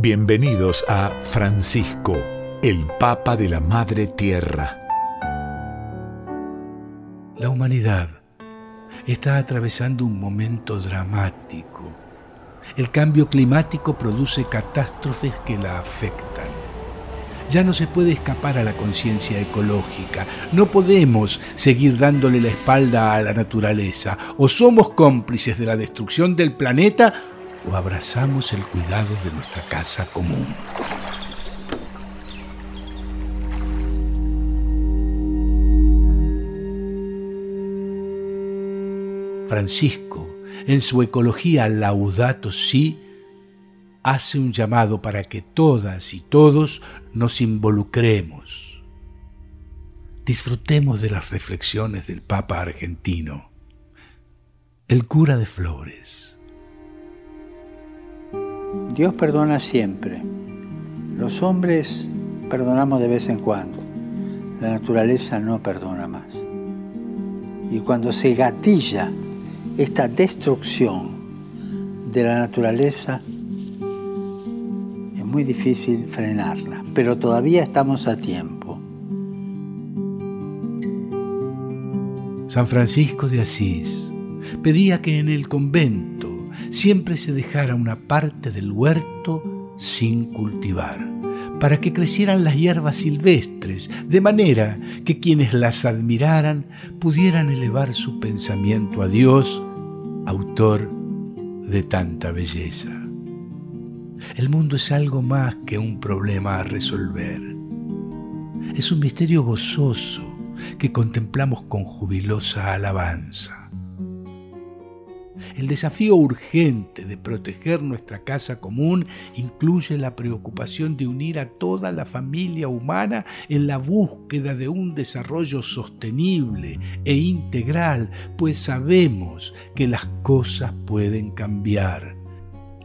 Bienvenidos a Francisco, el Papa de la Madre Tierra. La humanidad está atravesando un momento dramático. El cambio climático produce catástrofes que la afectan. Ya no se puede escapar a la conciencia ecológica. No podemos seguir dándole la espalda a la naturaleza. O somos cómplices de la destrucción del planeta o abrazamos el cuidado de nuestra casa común. Francisco, en su ecología Laudato Si, hace un llamado para que todas y todos nos involucremos. Disfrutemos de las reflexiones del Papa argentino, el cura de Flores. Dios perdona siempre. Los hombres perdonamos de vez en cuando. La naturaleza no perdona más. Y cuando se gatilla esta destrucción de la naturaleza, es muy difícil frenarla, pero todavía estamos a tiempo. San Francisco de Asís pedía que en el convento siempre se dejara una parte del huerto sin cultivar, para que crecieran las hierbas silvestres, de manera que quienes las admiraran pudieran elevar su pensamiento a Dios, autor de tanta belleza. El mundo es algo más que un problema a resolver. Es un misterio gozoso que contemplamos con jubilosa alabanza. El desafío urgente de proteger nuestra casa común incluye la preocupación de unir a toda la familia humana en la búsqueda de un desarrollo sostenible e integral, pues sabemos que las cosas pueden cambiar.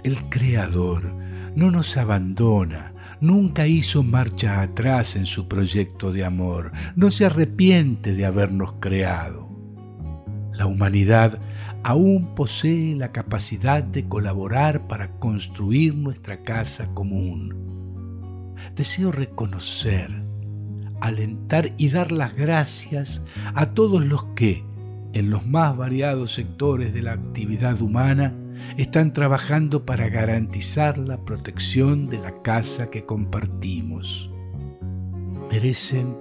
El Creador no nos abandona, nunca hizo marcha atrás en su proyecto de amor, no se arrepiente de habernos creado. La humanidad aún posee la capacidad de colaborar para construir nuestra casa común. Deseo reconocer, alentar y dar las gracias a todos los que, en los más variados sectores de la actividad humana, están trabajando para garantizar la protección de la casa que compartimos. Merecen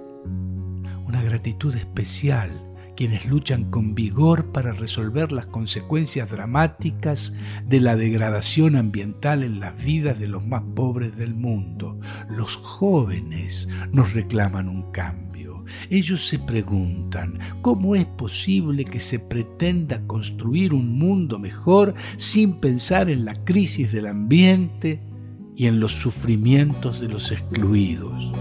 una gratitud especial quienes luchan con vigor para resolver las consecuencias dramáticas de la degradación ambiental en las vidas de los más pobres del mundo. Los jóvenes nos reclaman un cambio. Ellos se preguntan, ¿cómo es posible que se pretenda construir un mundo mejor sin pensar en la crisis del ambiente y en los sufrimientos de los excluidos?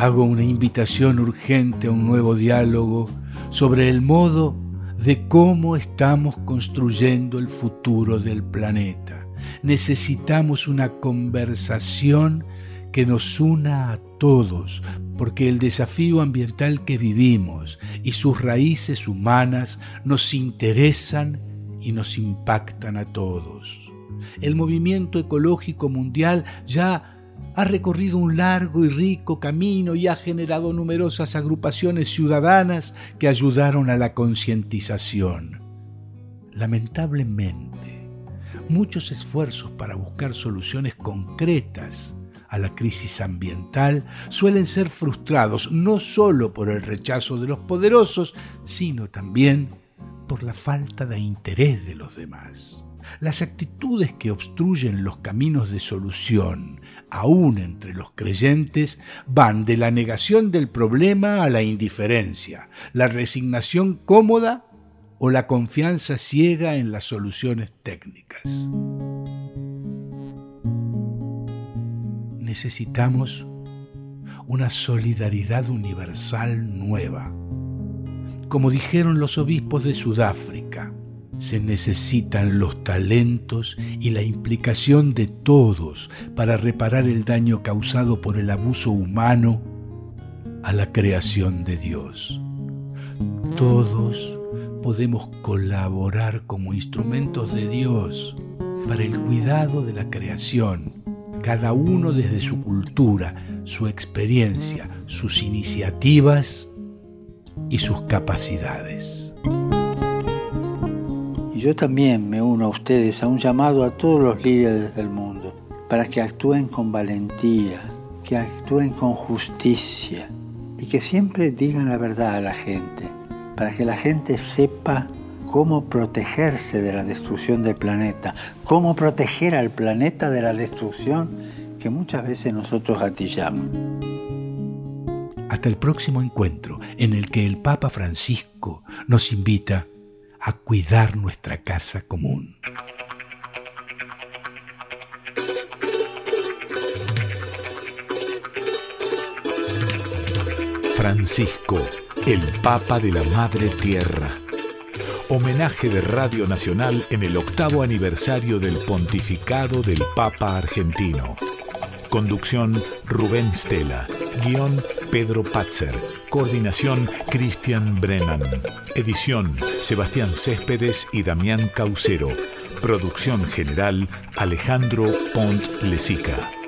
Hago una invitación urgente a un nuevo diálogo sobre el modo de cómo estamos construyendo el futuro del planeta. Necesitamos una conversación que nos una a todos, porque el desafío ambiental que vivimos y sus raíces humanas nos interesan y nos impactan a todos. El movimiento ecológico mundial ya ha recorrido un largo y rico camino y ha generado numerosas agrupaciones ciudadanas que ayudaron a la concientización. Lamentablemente, muchos esfuerzos para buscar soluciones concretas a la crisis ambiental suelen ser frustrados no solo por el rechazo de los poderosos, sino también por la falta de interés de los demás. Las actitudes que obstruyen los caminos de solución, aún entre los creyentes, van de la negación del problema a la indiferencia, la resignación cómoda o la confianza ciega en las soluciones técnicas. Necesitamos una solidaridad universal nueva. Como dijeron los obispos de Sudáfrica, se necesitan los talentos y la implicación de todos para reparar el daño causado por el abuso humano a la creación de Dios. Todos podemos colaborar como instrumentos de Dios para el cuidado de la creación, cada uno desde su cultura, su experiencia, sus iniciativas y sus capacidades. Yo también me uno a ustedes a un llamado a todos los líderes del mundo para que actúen con valentía, que actúen con justicia y que siempre digan la verdad a la gente, para que la gente sepa cómo protegerse de la destrucción del planeta, cómo proteger al planeta de la destrucción que muchas veces nosotros gatillamos. Hasta el próximo encuentro en el que el Papa Francisco nos invita a cuidar nuestra casa común. Francisco, el Papa de la Madre Tierra. Homenaje de Radio Nacional en el octavo aniversario del pontificado del Papa argentino. Conducción Rubén Stella. Guión Pedro Patzer. Coordinación Cristian Brennan. Edición Sebastián Céspedes y Damián Caucero. Producción general Alejandro Pont Lesica.